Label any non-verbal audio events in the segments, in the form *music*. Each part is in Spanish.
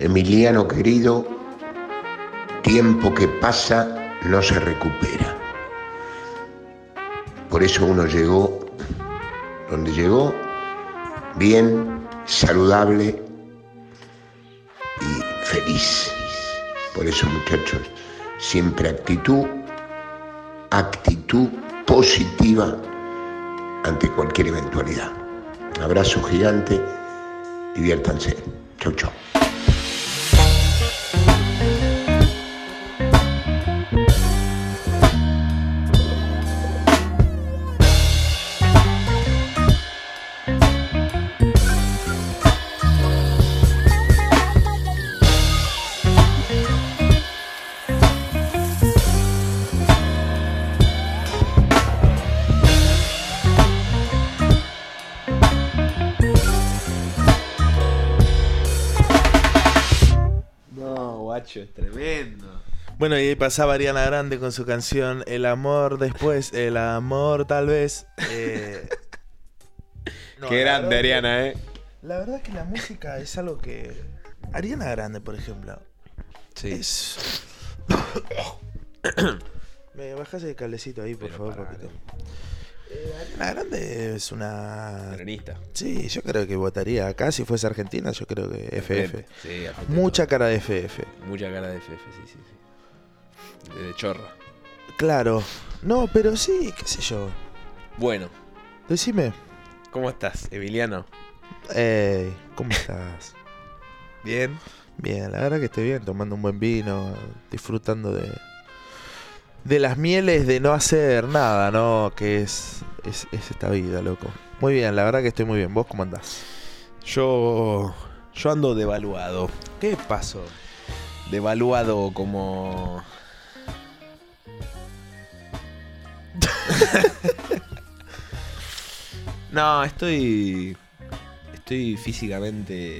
Emiliano querido, tiempo que pasa no se recupera. Por eso uno llegó donde llegó, bien, saludable y feliz. Por eso muchachos, siempre actitud, actitud positiva ante cualquier eventualidad. Abrazo gigante, diviértanse. Chau, chau. Bueno, y ahí pasaba Ariana Grande con su canción El amor después, el amor tal vez. eh. *laughs* No, Qué grande, Ariana, eh. La verdad es que la música es algo que. Ariana Grande, por ejemplo. Sí. Es. *coughs* Me bajas el cablecito ahí, por Pero favor, papito. Eh, Ariana Grande es una. Peronista. Sí, yo creo que votaría acá si fuese Argentina, yo creo que FF. Sí, Mucha cara de FF. Mucha cara de FF, sí, sí, sí. De, de chorra. Claro. No, pero sí, qué sé yo. Bueno, Decime. ¿cómo estás, Emiliano? Ey, ¿cómo estás? *laughs* ¿Bien? Bien, la verdad que estoy bien, tomando un buen vino, disfrutando de de las mieles de no hacer nada, ¿no? Que es, es, es esta vida, loco. Muy bien, la verdad que estoy muy bien. ¿Vos cómo andás? Yo. Yo ando devaluado. ¿Qué pasó? Devaluado como. *laughs* no, estoy. Estoy físicamente.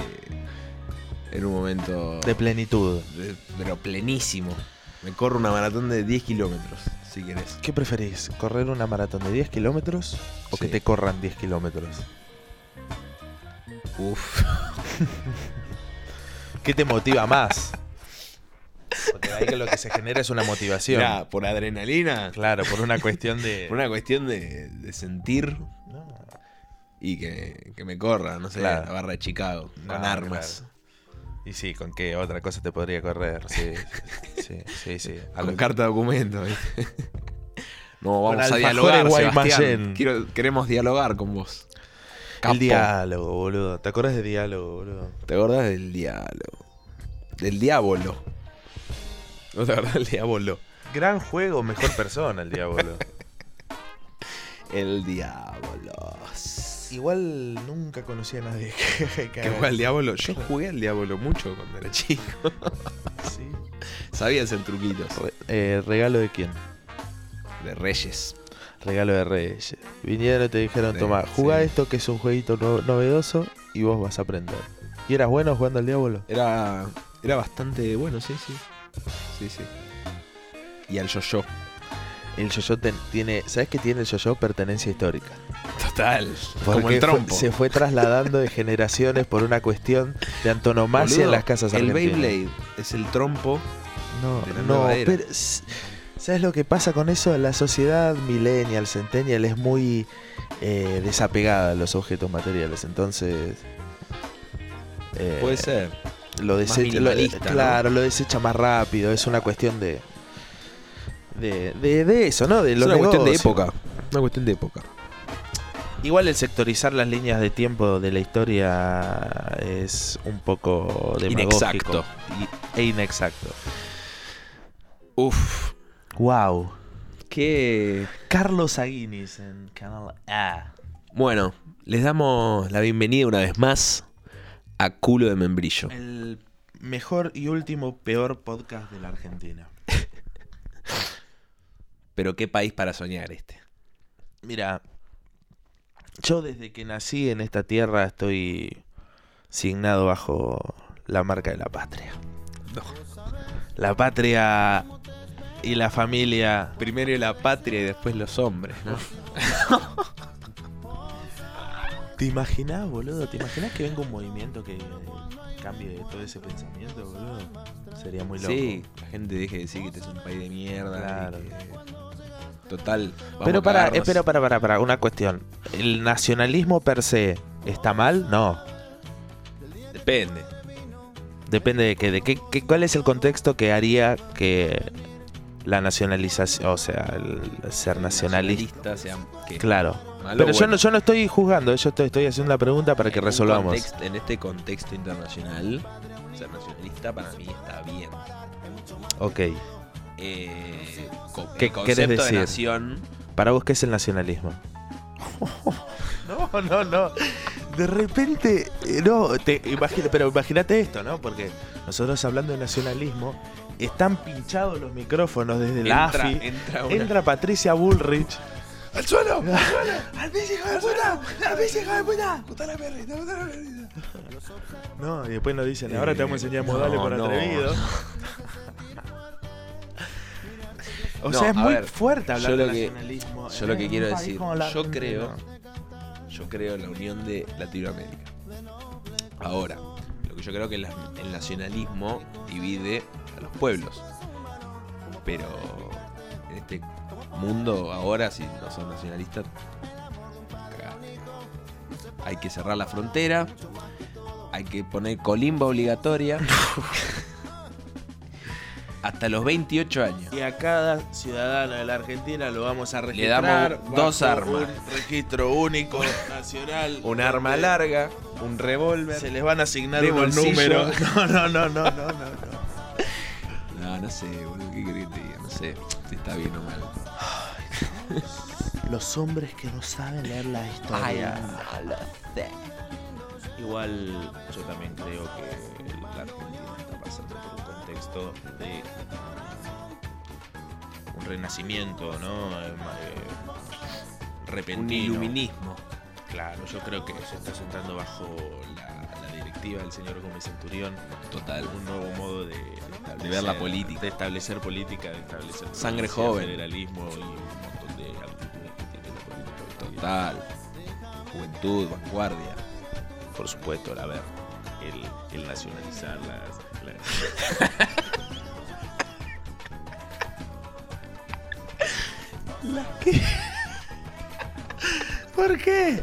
En un momento. De plenitud. de- pero plenísimo. Me corro una maratón de 10 kilómetros, si querés. ¿Qué preferís? ¿Correr una maratón de 10 kilómetros o que Sí. te corran 10 kilómetros? Uf. *laughs* ¿Qué te motiva más? Porque ahí lo que se genera es una motivación. Mirá, por adrenalina. Claro, por una cuestión de... *laughs* Por una cuestión de, de sentir No, y que, que me corra, no sé, Claro. la barra de Chicago, No, con armas. Y sí, ¿con qué otra cosa te podría correr? Sí, *laughs* sí, sí, sí. A Con carta de documento. ¿viste? *laughs* no, Con vamos a dialogar. Sebastián. Quiero, queremos dialogar con vos. Capo. El diálogo, boludo. ¿Te acuerdas de diálogo, boludo? ¿Te acordás del diálogo? Del diablo. ¿No te acordás del diablo? Gran juego, mejor persona, el diablo. *laughs* El diablo. Igual nunca conocí a nadie que, *laughs* que ¿Qué haga juega al diablo? Yo jugué al diablo mucho cuando era chico. *laughs* Sí. Sabía hacer truquitos. Re- eh, ¿Regalo de quién? De reyes. Regalo de Reyes. Vinieron y te dijeron, toma, jugá sí. esto que es un jueguito no- novedoso y vos vas a aprender. ¿Y eras bueno jugando al diablo? Era, era bastante bueno, sí, sí. Sí, sí. Y al yo-yo. El yo-yo tiene... ¿Sabes qué tiene el yo-yo? Pertenencia histórica. Total. Porque Como el fue- trompo. se fue trasladando de generaciones por una cuestión de antonomasia Boludo, en las casas El argentinas. Beyblade es el trompo. No, de la no, pero ¿sabes lo que pasa con eso? La sociedad millennial, centennial es muy eh, desapegada a los objetos materiales, entonces eh, Puede ser. Lo desecha, lo- minimalista, ¿no? claro, lo desecha más rápido, es una cuestión de de, de, de eso, ¿no? De Es una cuestión de época. Una cuestión de época. Igual el sectorizar las líneas de tiempo de la historia es un poco demagógico Inexacto. e inexacto. Uf. Wow. Qué. Carlos Aguinis en Canal A. Bueno, les damos la bienvenida una vez más a Culo de Membrillo. El mejor y último peor podcast de la Argentina. *laughs* Pero qué país para soñar este. Mira, yo desde que nací en esta tierra estoy signado bajo la marca de la patria. La patria y la familia. Primero la patria y después los hombres, ¿no? *laughs* ¿Te imaginas, boludo? ¿Te imaginas que venga un movimiento que, cambie todo ese pensamiento, boludo, sería muy loco. Sí, la gente deje de decir que este es un país de mierda. Claro. que- Total. vamos Pero para, cagarnos. espera, para, para, para, una cuestión. ¿El nacionalismo per se está mal? No. Depende. Depende de qué, de qué, qué- cuál es el contexto que haría que la nacionalización, o sea, el ser nacionalista. Nacionalista sea Claro. Malo Pero yo, no, yo no estoy juzgando, yo estoy, estoy haciendo la pregunta para que En un resolvamos. en este contexto internacional, ser nacionalista para mí está bien. Ok. Eh, ¿Qué el concepto decir? de nación. Para vos, ¿qué es el nacionalismo? *laughs* No, no, no. De repente, eh, no, te imagino, pero imagínate esto, ¿no? Porque nosotros hablando de nacionalismo, están pinchados los micrófonos desde la entra, AFI. entra una- Entra Patricia Bullrich. ¡Al suelo! ¡Al *laughs* suelo! ¡Al bici, hijo de puta! ¡Al bici, hijo de puta! ¡Puta la perrita, puta la perrita! No, y después nos dicen, ahora te vamos a enseñar Eh, modales no, por no. atrevido. *laughs* O No, sea, es muy ver, fuerte hablar de que- nacionalismo. Yo lo que quiero decir, yo creo, yo creo en la unión de Latinoamérica. Ahora, lo que yo creo que la- el nacionalismo divide a los pueblos. Pero en este mundo ahora, si no son nacionalistas, hay que cerrar la frontera, hay que poner colimba obligatoria. *laughs* Hasta los 28 años. Y a cada ciudadano de la Argentina lo vamos a Le registrar. damos dos armas. Un registro único nacional. *laughs* Un arma larga, un revólver. Se les van a asignar unos números. *laughs* No, no, no, no, no, no. no. No, no sé, boludo, ¿qué querés que te diga? No sé si está bien o mal. Los hombres que no saben leer la historia. Igual yo también creo que la Argentina está pasando por un contexto de un renacimiento, ¿no? Eh, eh, Un repentino. iluminismo. Claro, yo creo que se está sentando bajo la, la directiva del señor Gómez Centurión Total. un nuevo modo de, De ver la política. de establecer política, de establecer Sangre joven. federalismo y un montón de actitudes que tiene la política. Total. Juventud, vanguardia. Por supuesto, a ver, el, el nacionalizar las, las- *laughs* ¿Las qué? ¿Por qué?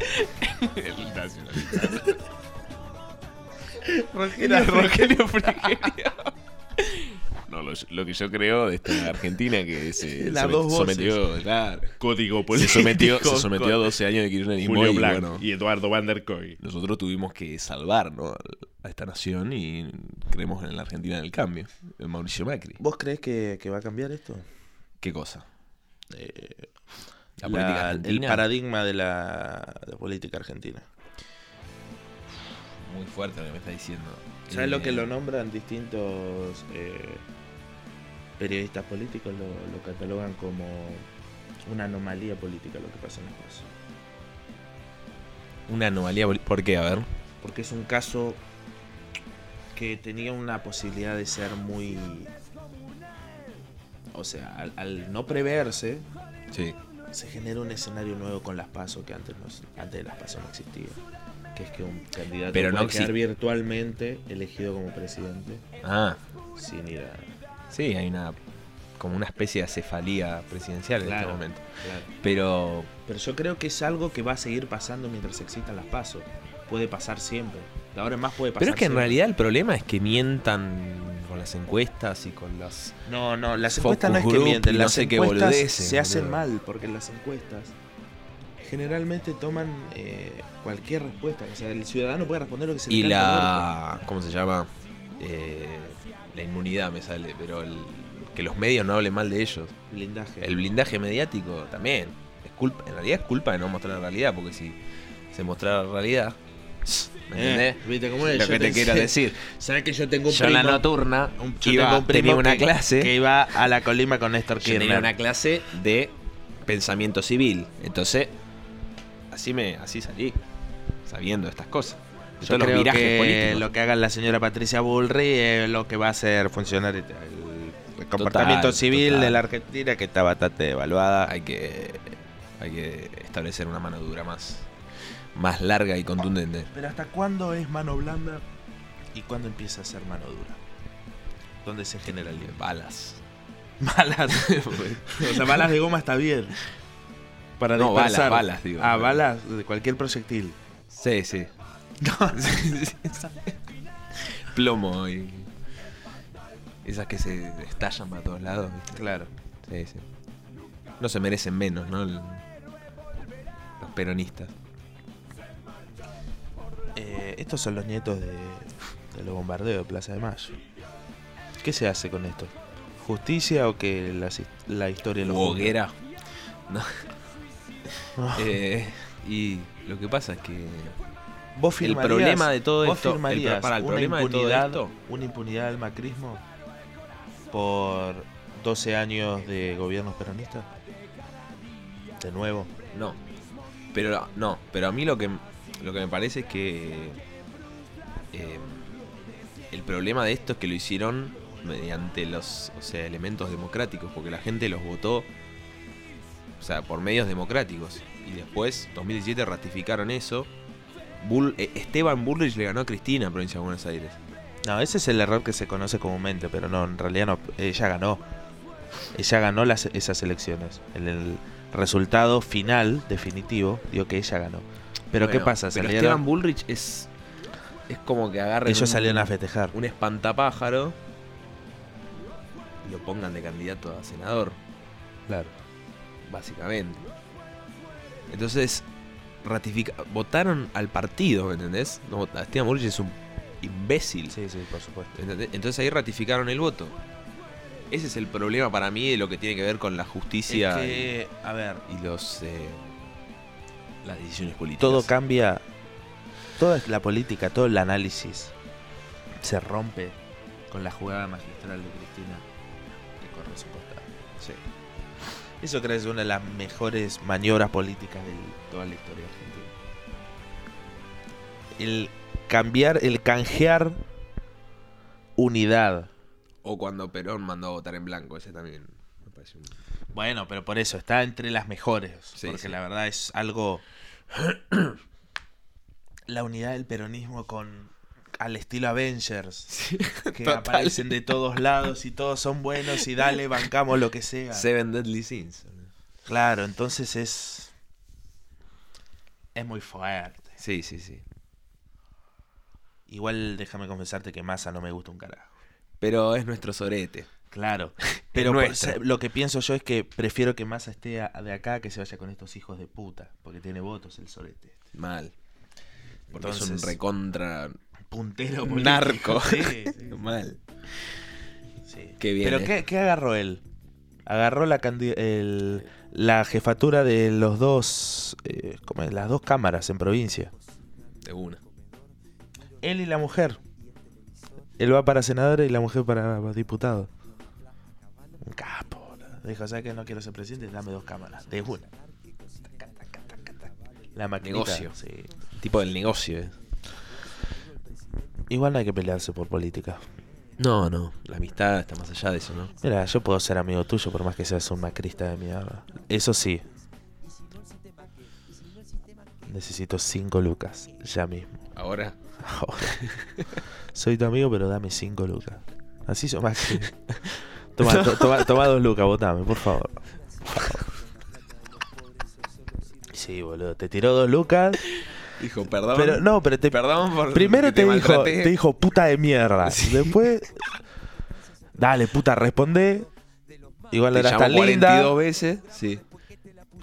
El nacionalista. Rogelio, Rogelio Frigerio. No, lo, lo que yo creo de esta Argentina que se Las somet- sometió, claro, Código se sometió, se sometió a 12 años de kirchnerismo Julio y bueno, y Eduardo Van der Koy. nosotros tuvimos que salvar ¿no? a esta nación y creemos en la Argentina del cambio, en Mauricio Macri. ¿Vos crees que, que va a cambiar esto? ¿Qué cosa? Eh, La la- el paradigma de la, de política argentina. Muy fuerte lo que me está diciendo. ¿Sabes Eh, lo que lo nombran distintos eh, periodistas políticos? Lo, lo catalogan como una anomalía política lo que pasa en el país. Una anomalía. ¿Por qué? A ver. Porque es un caso que tenía una posibilidad de ser muy... O sea, al, al no preverse, Sí. Se genera un escenario nuevo con las PASO que antes, no, antes de las PASO no existía. Que es que un candidato Pero puede no quedar virtualmente elegido como presidente Ah, sin ir a... sí, hay una. Como una especie de cefalía presidencial en Claro. este momento. Claro. Pero. Pero yo creo que es algo que va a seguir pasando mientras existan las pasos. Puede pasar siempre. De ahora en más puede pasar. Pero es que en realidad el problema es que mientan con las encuestas y con las. No, no, las encuestas no es que mienten. no Las qué encuestas se hacen boludo. mal porque las encuestas generalmente toman eh, cualquier respuesta. O sea, el ciudadano puede responder lo que se le Y la. ¿Cómo se llama? Eh, la inmunidad me sale, pero el, que los medios no hablen mal de ellos. Blindaje. El blindaje mediático también. Es culpa, en realidad es culpa de no mostrar la realidad, porque si se mostrara la realidad. ¿Me Eh, entendés? ¿Viste cómo es? Lo Yo que te quiero decir. ¿Sabes que yo tengo un Yo en primo? la nocturna un- yo iba- tengo un primo tenía una que- clase. que iba a la colima con Néstor Yo Kirchner. tenía una clase de pensamiento civil. Entonces, así me así salí, sabiendo estas cosas. Yo todos los creo virajes que políticos. lo que haga la señora Patricia Bullrich es lo que va a hacer funcionar el, el comportamiento civil total. de la Argentina, que está bastante evaluada. Hay que, hay que establecer una mano dura más, más larga y contundente. Pero ¿hasta cuándo es mano blanda ¿Y cuándo empieza a ser mano dura? ¿Dónde se genera el? Balas. *laughs* Balas. o sea, balas de goma está bien. Para No, balas, balas, digo. Ah, balas de cualquier proyectil. Sí, sí. *laughs* Plomo y. Esas que se estallan para todos lados. ¿viste? Claro. Sí, sí. No se merecen menos, ¿no? Los peronistas. Eh, estos son los nietos de, de los bombardeos de Plaza de Mayo. ¿Qué se hace con esto? ¿Justicia o que la, historia lo? Hoguera. No. No. *laughs* Eh, y lo que pasa es que. ¿Vos el problema de todo vos esto- el para, el una problema de todo impunidad, esto- una impunidad del macrismo por 12 años de gobiernos peronistas? De nuevo. No. Pero no, pero a mí lo que lo que me parece es que eh, el problema de esto es que lo hicieron mediante los, o sea, elementos democráticos, porque la gente los votó o sea, por medios democráticos y después 2017 ratificaron eso. Eh, Esteban Bullrich le ganó a Cristina provincia de Buenos Aires. No, ese es el error que se conoce comúnmente, pero no, en realidad no. Ella ganó. Ella ganó las, esas elecciones. En el resultado final, definitivo, dio que ella ganó. Pero ¿qué pasa? Pero Salieron- Esteban Bullrich es es como que agarren ellos un- salieron a festejar. un espantapájaro y lo pongan de candidato a senador, Claro. básicamente. Entonces, ratifica votaron al partido, ¿me entendés? No, Esteban Bullrich es un imbécil. Sí, sí, por supuesto. ¿entendés? Entonces ahí ratificaron el voto. Ese es el problema para mí de lo que tiene que ver con la justicia Es que, a ver, y, y los eh, las decisiones políticas. todo cambia. Toda la política, todo el análisis se rompe con la jugada magistral de Cristina que corre su costado. Sí. Eso creo que es una de las mejores maniobras políticas de toda la historia argentina. El cambiar, el canjear unidad. O cuando Perón mandó a votar en blanco, ese también me parece un... Bueno, pero por eso está entre las mejores. Sí, porque sí. la verdad es algo. *clears throat* la unidad del peronismo con. al estilo Avengers. *laughs* que total. aparecen de todos lados y todos son buenos y dale, bancamos lo que sea. Seven Deadly Sins. Claro, entonces es. Es muy fuerte. Sí, sí, sí. Igual déjame confesarte que Massa no me gusta un carajo. Pero es nuestro sorete. Claro. *laughs* Pero por- lo que pienso yo es que prefiero que Massa esté a- de acá que se vaya con estos hijos de puta. Porque tiene votos el sorete. Mal. Porque es un recontra Puntero Un político. *laughs* narco. Sí, sí, mal. sí. Qué bien, Pero eh. ¿qué, qué agarró él? Agarró la, el- la jefatura de los dos. eh, ¿cómo es? Las dos cámaras en provincia. De una. Él y la mujer. Él va para senador y la mujer para diputado. Un capo. boludo. Dijo, ¿sabes que no quiero ser presidente? Dame dos cámaras. De una. La maquinita. Negocio. sí. Tipo del negocio, eh. Igual no hay que pelearse por política. No, no. La amistad está más allá de eso, ¿no? Mira, yo puedo ser amigo tuyo por más que seas un macrista de mierda. Eso sí. Necesito cinco lucas. Ya mismo. Ahora. Ahora. Soy tu amigo, pero dame cinco lucas. Así son más. *laughs* Toma, to- toma, toma dos lucas, votame, por favor. Sí, boludo, te tiró dos lucas. Dijo, perdón. Pero no, pero te, Perdón por primero te, dijo, te dijo puta de mierda. Sí. Después, dale, puta, responde. Igual Te eras tan 42 linda. veces. Sí.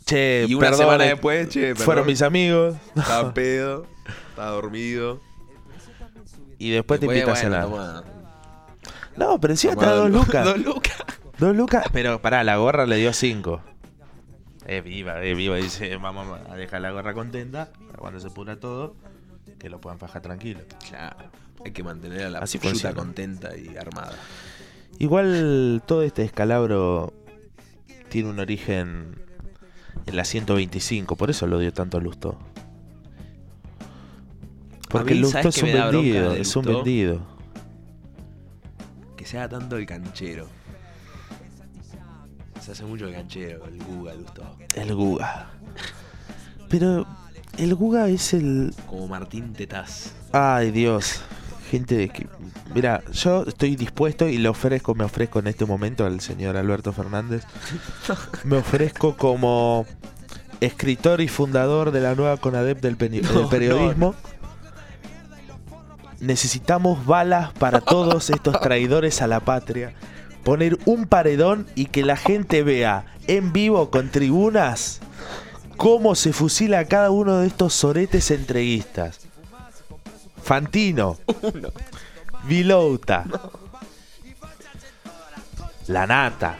Che, Y una perdón, semana después, che, fueron mis amigos. Estaba pedo. Estaba dormido. Y después te invita a cenar. toma- No, pero encima da dos lu- lucas. Dos lucas. Dos lucas. Pero pará, la gorra le dio cinco. Es viva, es viva. Dice, vamos a dejar la gorra contenta. para Cuando se pura todo, que lo puedan fajar tranquilo. Claro. Hay que mantener a la Así funciona. contenta y armada. Igual todo este descalabro tiene un origen en la 125, por eso lo dio tanto a Lusto. Porque Lusto ¿sabes es un vendido, es un vendido. Que se haga tanto el canchero. Se hace mucho el canchero, el Google, Gustavo. El Guga. Pero el Guga es el... Como Martín Tetaz. Ay Dios. gente de que. Mira, yo estoy dispuesto y le ofrezco, me ofrezco en este momento al señor Alberto Fernández. *laughs* Me ofrezco como escritor y fundador de la nueva CONADEP del, del No, periodismo. Necesitamos balas para todos estos traidores a la patria. Poner un paredón y que la gente vea en vivo con tribunas cómo se fusila a cada uno de estos soretes entreguistas. Fantino, Uno. Vilouta, La Nata,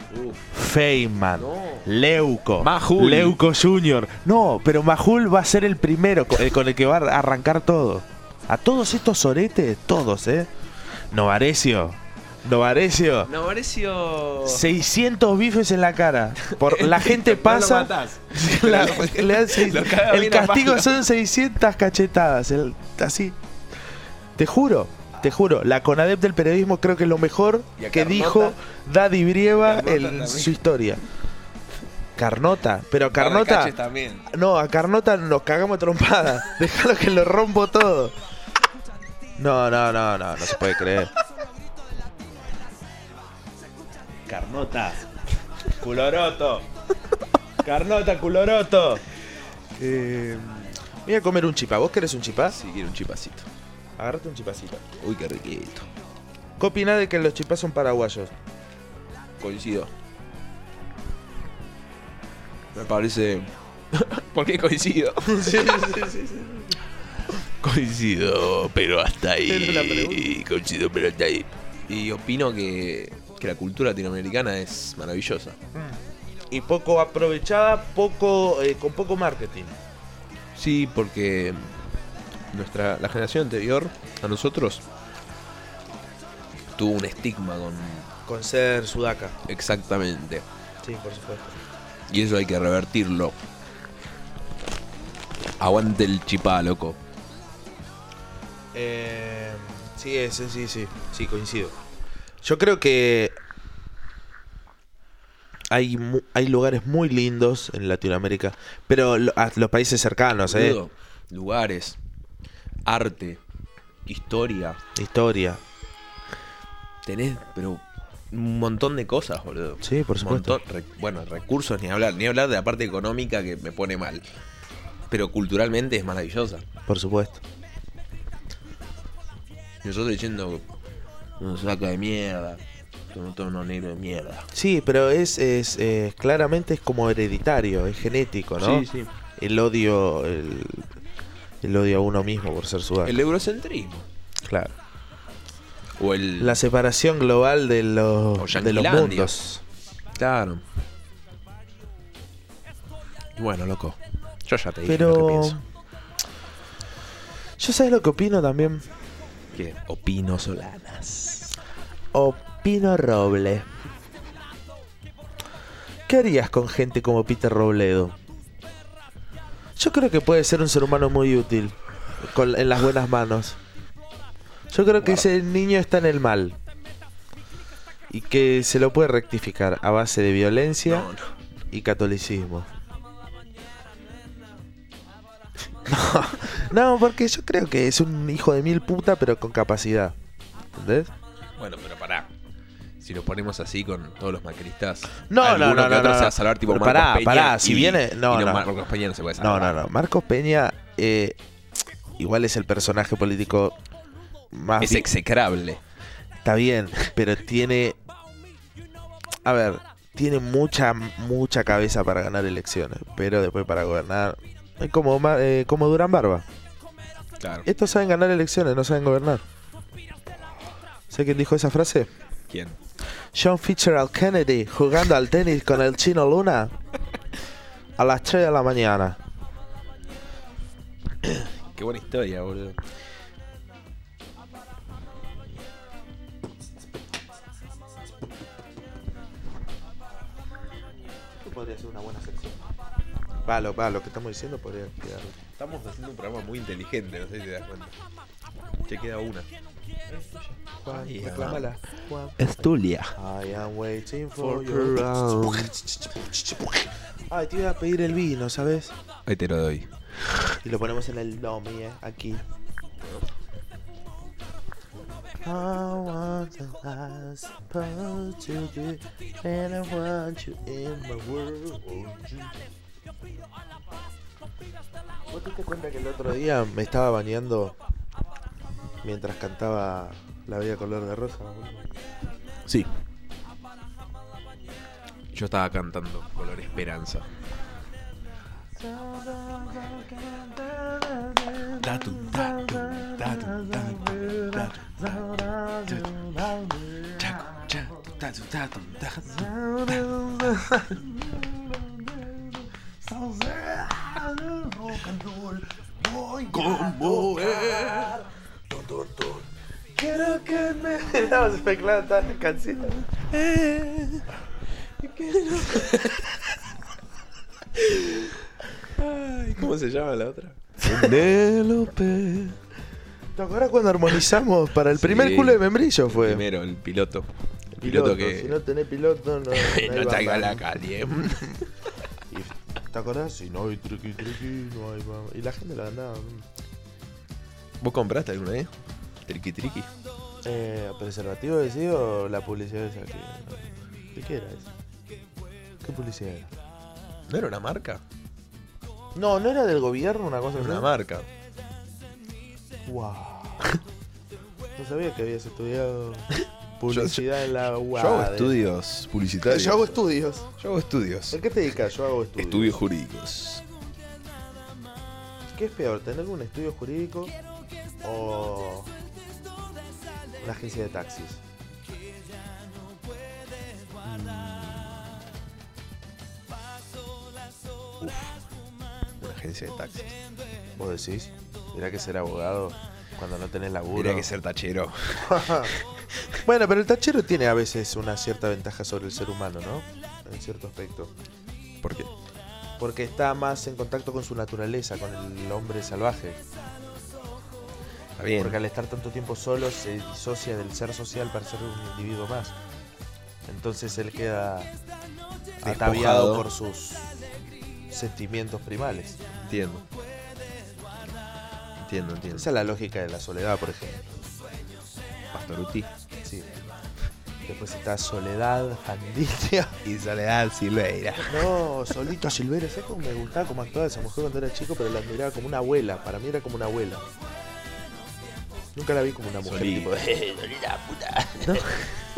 Feynman, No. Leuco, Majul. Leuco Jr. No, pero Majul va a ser el primero eh, con el que va a arrancar todo. A todos estos soretes, todos, ¿eh? Novarecio, Novarecio. No, pareció. 600 bifes en la cara. Por, *laughs* la gente pasa. *laughs* la- *laughs* le dan seis- Lo caga el castigo son 600 cachetadas. el- así. Te juro, te juro. La CONADEP del periodismo creo que es lo mejor que Carnota. dijo Daddy Brieva Carnota en también. su historia. Carnota, pero Carnota. también. No, a Carnota nos cagamos trompada. Déjalo que lo rompo todo. No, no, no, no, no se puede creer. Carnota. Culoroto. Carnota, culoroto. Eh, voy a comer un chipá. ¿Vos querés un chipá? Sí, quiero un chipacito. Agarrate un chipacito. Uy, qué riquito. ¿Qué opinás de que los chipás son paraguayos? Coincido. Me parece. *laughs* ¿Por qué coincido? sí, sí, sí, sí. Coincido, pero hasta pregunta. Coincido, pero hasta ahí. Y opino que, que la cultura latinoamericana es maravillosa. Y poco aprovechada, poco eh, con poco marketing. Sí, porque nuestra la generación anterior a nosotros tuvo un estigma con Con ser sudaca. exactamente. Sí, por supuesto. Y eso hay que revertirlo. Aguante el chipá, loco. Eh, sí, es- sí, sí, sí, coincido. Yo creo que hay, hay lugares muy lindos en Latinoamérica, pero lo- a los países cercanos, ¿eh? Lugares, arte, historia. Historia. Tenés, pero un montón de cosas, boludo. Sí, por supuesto. montón. Re- bueno, recursos ni hablar, ni hablar de la parte económica que me pone mal. Pero culturalmente es maravillosa. Por supuesto. Nosotros diciendo, uno saca de mierda, son todos unos negros de mierda. Sí, pero es, es eh, claramente es como hereditario, es genético, ¿no? Sí, sí. El odio, el, el odio a uno mismo por ser sudaca. El eurocentrismo. Claro. O el. La separación global de O los, de los mundos. Claro. Y Bueno, loco. Yo ya te dije lo que Pero... pienso. Yo sabes lo que opino también. Opino Solanas. Opino Roble. ¿Qué harías con gente como Peter Robledo? Yo creo que puede ser un ser humano muy útil con- en las buenas manos. Yo creo que ese niño está en el mal. Y que se lo puede rectificar a base de violencia No, no. y catolicismo. *laughs* No, no, porque yo creo que es un hijo de mil puta, pero con capacidad. ¿Entendés? Bueno, pero pará. Si lo ponemos así con todos los macristas. No, no, no, que no, otro no, se va no. a salvar tipo Pero Marcos pará, Peña. pará, si viene- no, y no. Marcos Peña no se puede No, salvar. no, no. Marcos Peña eh, igual es el personaje político más... Es execrable. Está bien, pero tiene... A ver, tiene mucha, mucha cabeza para ganar elecciones, pero después para gobernar... Es como, eh, como Durán Barba. Claro. Estos saben ganar elecciones, no saben gobernar. ¿Sé quién dijo esa frase? ¿Quién? John Fitzgerald Kennedy jugando al tenis con el chino Luna a las 3 de la mañana. Qué buena historia, boludo. podría ser una buena sección. Va, lo, va, lo que estamos diciendo podría quedar. Estamos haciendo un programa muy inteligente, no sé si te das cuenta. Che, queda una. Juan, reclámala. I am waiting for For. Ay, te iba a pedir el vino, ¿sabes? Ahí te lo doy. Y lo ponemos en el domi, eh, aquí. I want to I'm supposed to be, and I want you in my world. ¿Vos te diste cuenta que el otro día me estaba bañando mientras cantaba La Bella Color de Rosa? Sí. Yo estaba cantando Color Esperanza. Chaco, chaco, datum, datum, datum. Como es. Quiero que me. *laughs* Estamos especulando todas las canciones. Ay, ¿Cómo se llama la otra? Penélope. ¿Te acuerdas cuando armonizamos para el primer Sí. culo de membrillo? Fue. Primero, el piloto. El Piloto, piloto, que Si no tenés piloto, no. *laughs* no traiga bamba. la calle. *laughs* Y- ¿Te acordás? Si no hay triqui triqui, no hay. Y la gente la andaba. mm. ¿Vos compraste alguna vez? Triqui triqui. Eh, ¿Preservativo decís o la publicidad esa que. ¿De qué era eso? ¿Qué publicidad era? ¿No era una marca? No, no era del gobierno una cosa Era así. una marca. Wow. *laughs* No sabía que habías estudiado *laughs* publicidad en la UAD. Yo hago estudios publicitarios. Yo hago estudios. Yo hago estudios. ¿A qué te dedicas? Yo hago estudios. Estudios jurídicos. ¿Qué es peor, tener un estudio jurídico o una agencia de taxis? Una agencia de taxis. ¿Vos decís? Dirá que ser abogado cuando no tenés laburo. Tendría que ser tachero. *laughs* bueno, pero el tachero tiene a veces una cierta ventaja sobre el ser humano, ¿no? En cierto aspecto. ¿Por qué? Porque está más en contacto con su naturaleza, con el hombre salvaje. Está bien. Porque al estar tanto tiempo solo se disocia del ser social para ser un individuo más. Entonces él queda ataviado Despojado. por sus sentimientos primales. Entiendo. Entiendo, entiendo. Esa es la lógica de la soledad, por ejemplo. Pastoruti. Después está Soledad Fandilia. Y Soledad Silveira. No, Solita Silveira. ¿Sabes cómo me gustaba cómo actuaba esa mujer cuando era chico? Pero la admiraba como una abuela. Para mí era como una abuela. Nunca la vi como una mujer. Solí. Tipo, *laughs* "Eh, Solita, puta.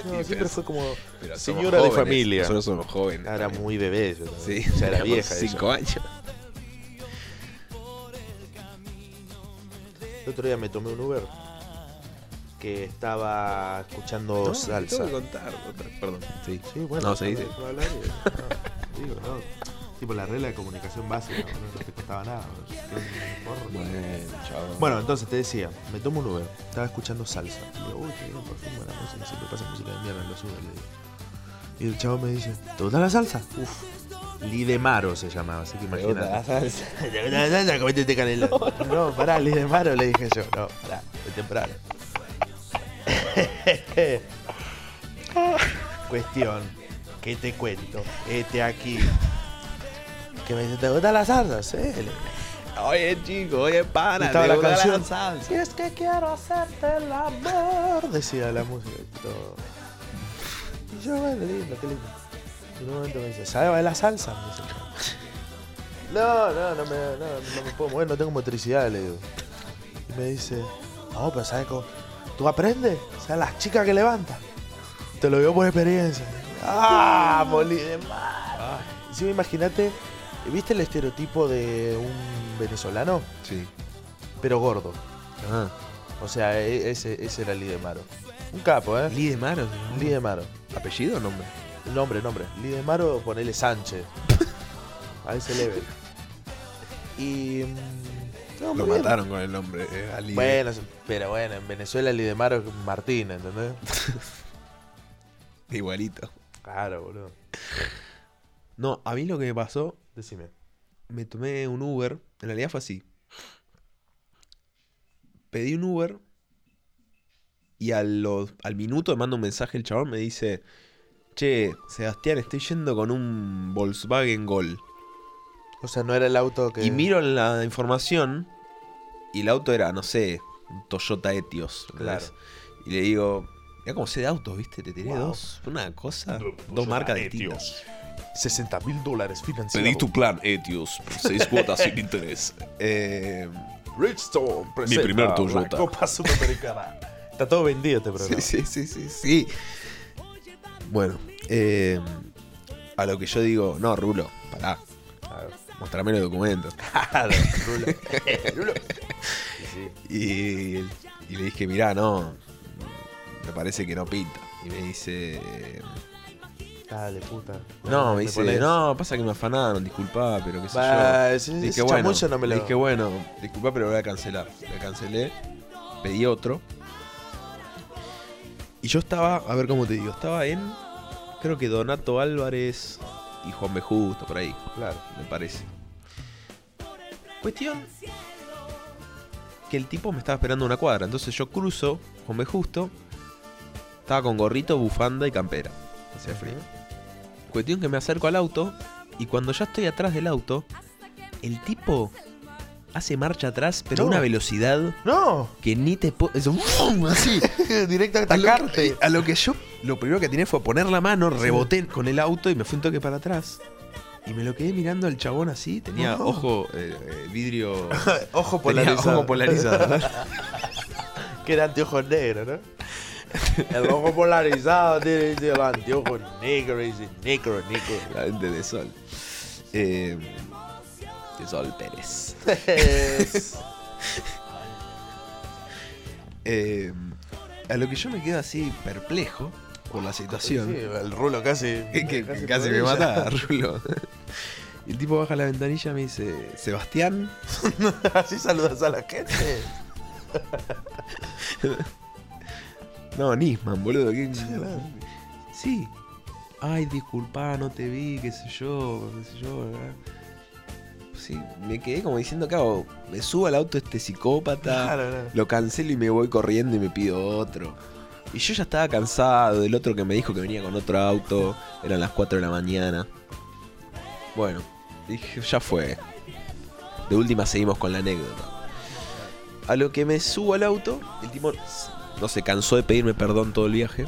No, no, siempre fue como Pero señora de familia. Nosotros somos jóvenes. Ah, Era también. muy bebé. yo también. Sí, Ya era teníamos vieja. ella. Cinco años. El otro día me tomé un Uber que estaba escuchando No, salsa. tengo que contar. Perdón. Sí. Sí, bueno. No, se dice. no, digo, no. Tipo la regla de comunicación básica, boludo, no te costaba nada. Bueno. Bueno, entonces te decía, me tomo un Uber, estaba escuchando salsa. Y digo, uy, qué bien perfume la música, siempre pasa música de mierda en los Uber. le digo. Y el chavo me dice, ¿te gusta la salsa? Uf. Lidemaro se llamaba, así que imagínate. salsa. *laughs* ¿Te gusta la salsa? Cométete canela. *laughs* No, pará, Lidemaro, le dije yo. No, pará, de temprano. *laughs* Cuestión, ¿qué te cuento? Este aquí. Que me dice, ¿te gusta la salsa? Sí. le digo. Oye, chico, oye, pana. ¿te la canción. salsa? Si es que quiero hacerte el amor, decía la música y todo. Y yo, bueno, lindo, qué lindo. Y en un momento me dice, ¿sabe bailar salsa? Me dice. No, no, no me, no, no me puedo mover, no tengo motricidad, le digo. Y me dice, no, pero ¿sabes cómo? ¿Tú aprendes? O sea, las chicas que levantan. Te lo digo por experiencia. ¡Ah, molí de mar! Sí, imagínate, ¿viste el estereotipo de un venezolano? Sí. Pero gordo. Ah. O sea, e- ese, ese era Lidemaro. Un capo, ¿eh? Lidemaro. Lidemaro. ¿Apellido o nombre? Nombre, nombre. Lidemaro, ponele Sánchez. *laughs* A ese level. Y. mm, no, Lo bien. mataron con el nombre. eh, a Lide. Bueno, pero bueno, en Venezuela Lidemaro es Martín, ¿entendés? *laughs* Igualito. Claro, boludo. No, a mí lo que me pasó, Decime. me tomé un Uber. En realidad fue así. Pedí un Uber. Y al, lo- al minuto me manda un mensaje el chabón. Me dice: Che, Sebastián, estoy yendo con un Volkswagen Gol. O sea, no era el auto que. Y miro la información. Y el auto era, no sé, un Toyota Etios. Claro. Y le digo, mira cómo sé de autos, ¿viste? Te tiré dos. Una cosa, dos marcas distintas. 60 mil dólares financiados. Pedí tu plan Etios, seis cuotas sin *laughs* interés. Eh, Bridgestone presenta primer la Toyota. Copa Sudamericana. Está todo vendido este programa. sí, sí, sí, sí, sí. Bueno, eh, a lo que yo digo, no, Rulo, pará. Mostrame los documentos. *laughs* Claro, Rulo. *laughs* Rulo. Sí, sí. Y, y le dije, mirá, no, me parece que no pinta. Y me dice, Dale, puta. no, me dice, no, pasa que me afanaron, disculpa, pero qué sé Bah, yo. ese- Dije, bueno, no me lo- dije, bueno, disculpa, pero lo voy a cancelar. Le cancelé, pedí otro. Y yo estaba, a ver cómo te digo, estaba en, creo que Donato Álvarez y Juan B. Justo, por ahí, Claro. me parece. Cuestión que el tipo me estaba esperando una cuadra, entonces yo cruzo Juan B. Justo, estaba con gorrito, bufanda y campera, hacía frío. Cuestión que me acerco al auto y cuando ya estoy atrás del auto, el tipo hace marcha atrás, pero a No. una velocidad No, que ni te. Eso, ¡fum! así. *laughs* directo a A lo, atacarte. a lo que yo, lo primero que tenía fue poner la mano, reboté con el auto y me fui un toque para atrás. Y me lo quedé mirando al chabón así. Tenía No. ojo, eh, eh, vidrio. *laughs* Ojo polarizado. ojo polarizado. *laughs* que era anteojos negros, ¿no? El ojo polarizado tiene el anteojo negro, dice negro, negro. La lente de sol. Eh, de Sol Pérez. Eh, *laughs* a lo que yo me quedo así perplejo por la situación. Sí, el rulo casi. *laughs* que, casi me mata, *laughs* Rulo. El tipo baja la ventanilla y me dice, Sebastián. Así saludas a la gente. No, Nisman, boludo. ¿qué-. Sí. Ay, disculpa, no te vi, qué sé yo, qué sé yo. ¿verdad? Sí, me quedé como diciendo, cabo, me subo al auto este psicópata, Claro, claro. lo cancelo y me voy corriendo y me pido otro. Y yo ya estaba cansado del otro que me dijo que venía con otro auto, eran las 4 de la mañana. Bueno, dije, ya fue. De última seguimos con la anécdota. A lo que me subo al auto, el tipo no se cansó de pedirme perdón todo el viaje.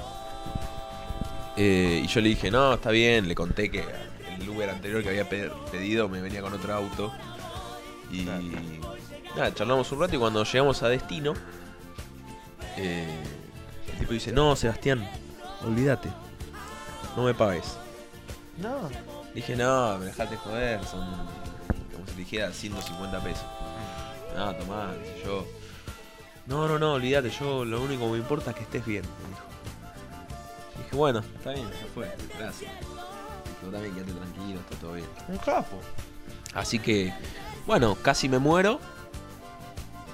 Eh, y yo le dije, no, está bien, le conté que el Uber anterior que había pe- pedido me venía con otro auto. Y nada, charlamos un rato y cuando llegamos a destino, eh, el tipo dice, no, Sebastián, olvídate, no me pagues. No. Dije, no, me dejaste joder, son como si te dijera 150 pesos. No, tomá, qué sé yo. No, no, no, olvídate, yo lo único que me importa es que estés bien, me dijo. Dije, bueno, está bien, ya fue, gracias. Tú también quédate tranquilo, está todo bien. Un capo. Así que, bueno, casi me muero,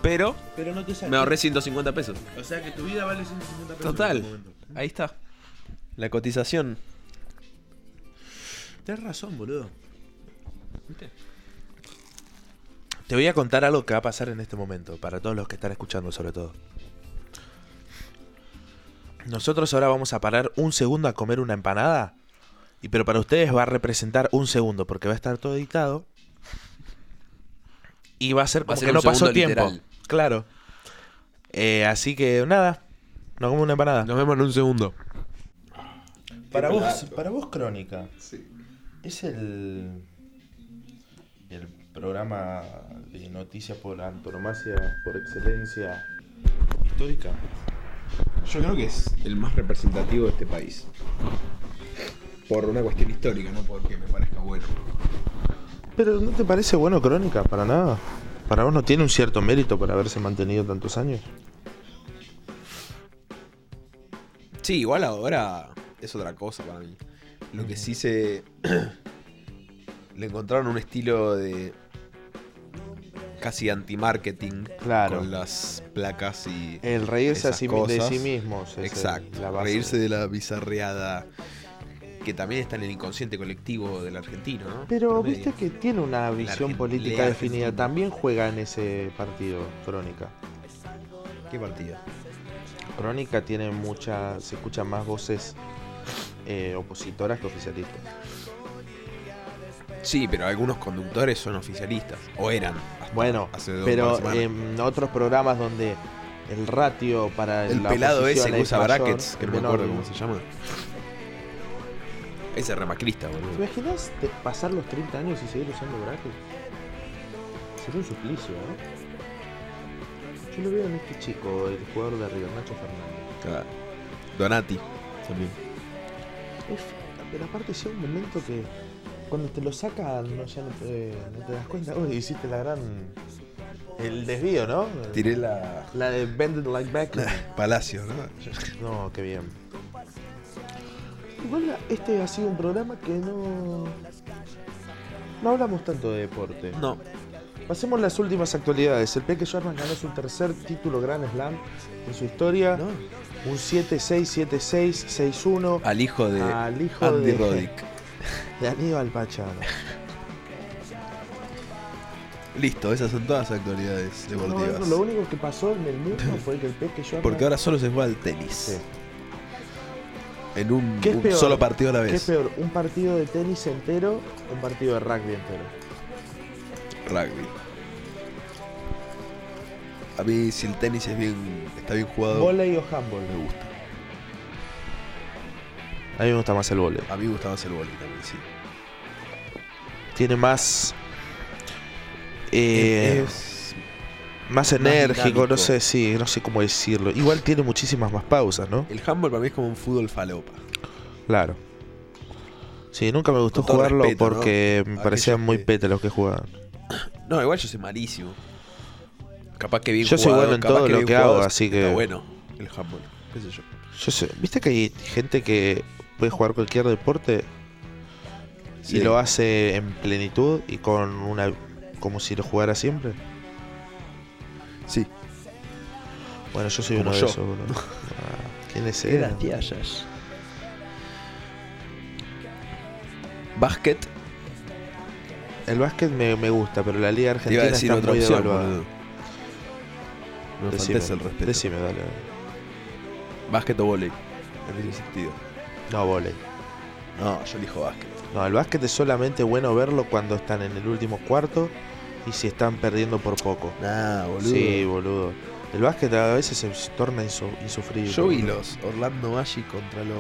pero Pero no te me ahorré 150 pesos. O sea que tu vida vale 150 pesos. Total. en este momento. Ahí está. La cotización. Tienes razón, boludo. ¿Viste? Te voy a contar algo que va a pasar en este momento, para todos los que están escuchando sobre todo. Nosotros ahora vamos a parar un segundo a comer una empanada, y pero para ustedes va a representar un segundo, porque va a estar todo editado. Y va a ser a como ser que no pasó tiempo. literal. Claro. Eh, así que nada, nos comemos una empanada. Nos vemos en un segundo. Para vos, para vos Crónica, es el el programa de noticias por antonomasia, por excelencia histórica. Yo creo que es el más representativo de este país. Por una cuestión histórica, no porque me parezca bueno. Pero ¿no te parece bueno Crónica? Para nada. ¿Para vos no tiene un cierto mérito por haberse mantenido tantos años? Sí, igual ahora es otra cosa para mí. Lo que sí se. *clears throat* Le encontraron un estilo de. casi anti-marketing. Claro. Con las placas y. El reírse a sí de sí mismos. es el- Exacto. la. Reírse de la bizarreada. Que también está en el inconsciente colectivo del argentino, ¿no? Pero Promedio. viste que tiene una visión Argen- política definida. Argentina. También juega en ese partido, Crónica. ¿Qué partido? Crónica tiene muchas, se escuchan más voces eh, opositoras que oficialistas. Sí, pero algunos conductores son oficialistas. O eran. Bueno, hace dos pero en otros programas donde el ratio para El la pelado ese que usa brackets, que no me acuerdo cómo se llama. Ese es remacrista, ¿Te boludo. imaginas te- pasar los 30 años y seguir usando brackets? Sería un suplicio, ¿no? Yo lo veo en este chico, el jugador de River, Nacho Fernández. Claro. Donati también. Es, pero aparte llega un momento que cuando te lo sacan no, ya no te, no te das cuenta. Uy, hiciste la gran... El desvío, ¿no? Tiré la. La de Bend It Like Beckham. *laughs* Palacio, ¿no? No, qué bien. Igual este ha sido un programa que no... No hablamos tanto de deporte. No. Pasemos las últimas actualidades. El Peque Schwarman ganó su tercer título Grand Slam en su historia. no. Un 7-6, 7-6, 6-1 Al hijo de al hijo Andy de, Roddick. *laughs* de Aníbal Pachano. Listo, esas son todas las actualidades deportivas. no, lo único que pasó en el mundo *laughs* fue que el Peque Schwarman... Porque ahora solo se juega al tenis. Sí. En un, ¿Qué es un peor? solo partido a la ¿Qué es vez. peor? ¿Un partido de tenis entero o un partido de rugby entero? Rugby. A mí, si el tenis es bien, está bien jugado, ¿Voley o handball? me gusta. A mí me gusta más el volei. A mí me gusta más el vóley también, sí. Tiene más... eh, es más enérgico, no sé, sí, no sé cómo decirlo. Igual tiene muchísimas más pausas, ¿no? el handball para mí es como un fútbol falopa. Claro. Sí, nunca me gustó jugarlo respeto, ¿no? porque me parecían muy que- pete los que jugaban. *coughs* No, igual yo soy malísimo. Capaz que bien Yo soy bueno en todo lo que hago, así que- Está bueno el handball, qué sé yo. Yo sé, ¿viste que hay gente que puede jugar cualquier deporte Sí. y lo hace en plenitud y con una como si lo jugara siempre? Sí. Bueno, yo soy Como uno yo. de esos, boludo. *laughs* Ah, ¿Quién es él? Gracias. Básquet, El básquet me, me gusta, pero la liga te iba argentina a decir está otra muy opción, devaluada. boludo. No me Decime, faltes el respeto. decime, dale. Básquet o volei, en ese sentido. No, volei. No, yo elijo básquet. No, el básquet es solamente bueno verlo cuando están en el último cuarto y si están perdiendo por poco. Nah, boludo. Sí, boludo. El básquet a veces se torna insu- insufrible. Yo vi los Orlando Magic contra los,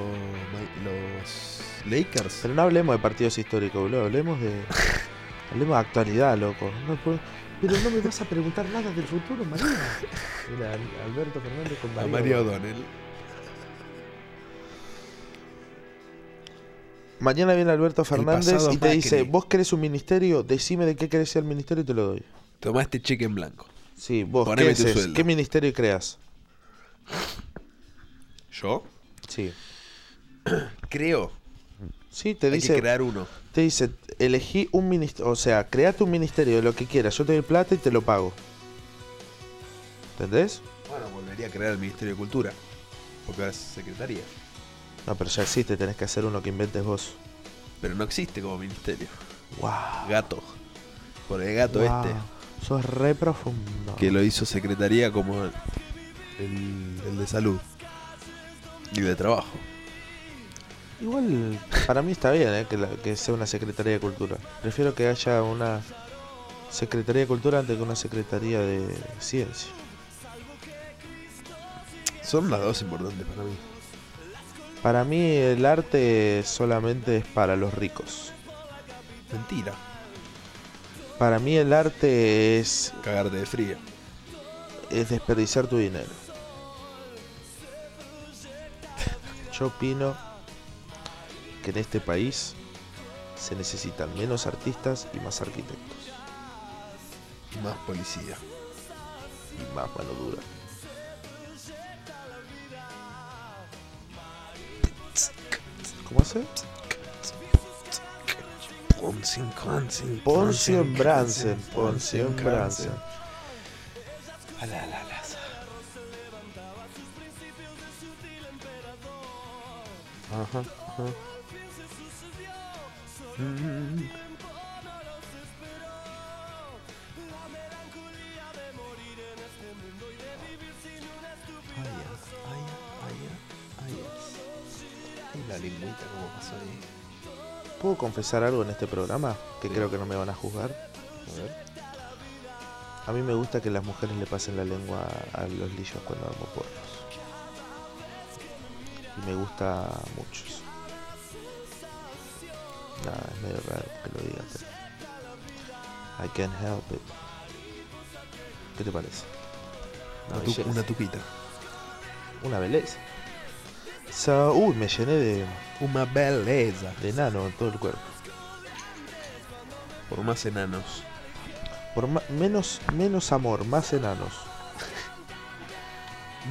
los Lakers. Pero no hablemos de partidos históricos, boludo. Hablemos de. *laughs* hablemos de actualidad, loco. No puedo- Pero no me vas a preguntar nada del futuro, María. *laughs* Mira, Alberto Fernández con A María. María O'Donnell. Mañana viene Alberto Fernández y te Macri. dice: ¿Vos querés un ministerio? Decime de qué querés ser el ministerio y te lo doy. Tomá este cheque en blanco. Sí, vos, Poneme ¿qué tu haces? ¿Qué ministerio creas? ¿Yo? Sí. *clears throat* Creo. Sí, te Hay dice, que crear uno. te dice, elegí un ministerio, o sea, create un ministerio de lo que quieras, yo te doy plata y te lo pago. ¿Entendés? Bueno, volvería a crear el Ministerio de Cultura. Porque ahora es secretaría. No, pero ya existe, tenés que hacer uno que inventes vos. Pero no existe como ministerio. Wow. Gato. Por el gato Wow, este. Sos re profundo. Que lo hizo secretaría como el, el- el de salud. Y de trabajo. Igual, para mí está bien ¿eh? que, la- que sea una Secretaría de Cultura. Prefiero que haya una Secretaría de Cultura antes que una Secretaría de Ciencia. Son las dos importantes para mí. Para mí el arte solamente es para los ricos. Mentira. Para mí el arte es, Cagarte de frío. es desperdiciar tu dinero. Yo opino que en este país se necesitan menos artistas y más arquitectos. Más policía. Y más mano dura. Hace? Poncio Bransen. Poncio en Bransen. Poncio en Bransen. Ajá, ajá. Mm. ¿Puedo confesar algo en este programa? Que Sí. creo que no me van a juzgar. A ver. A mí me gusta que las mujeres le pasen la lengua a los lillos cuando hago porros. Y me gusta mucho eso. Nada, es medio raro que lo diga, pero... I can't help it. ¿Qué te parece? Una, tu- una tupita. Una belleza. So, uy, me llené de, Una belleza. de nano en todo el cuerpo. Por más enanos. Por menos, menos amor, más enanos. *laughs*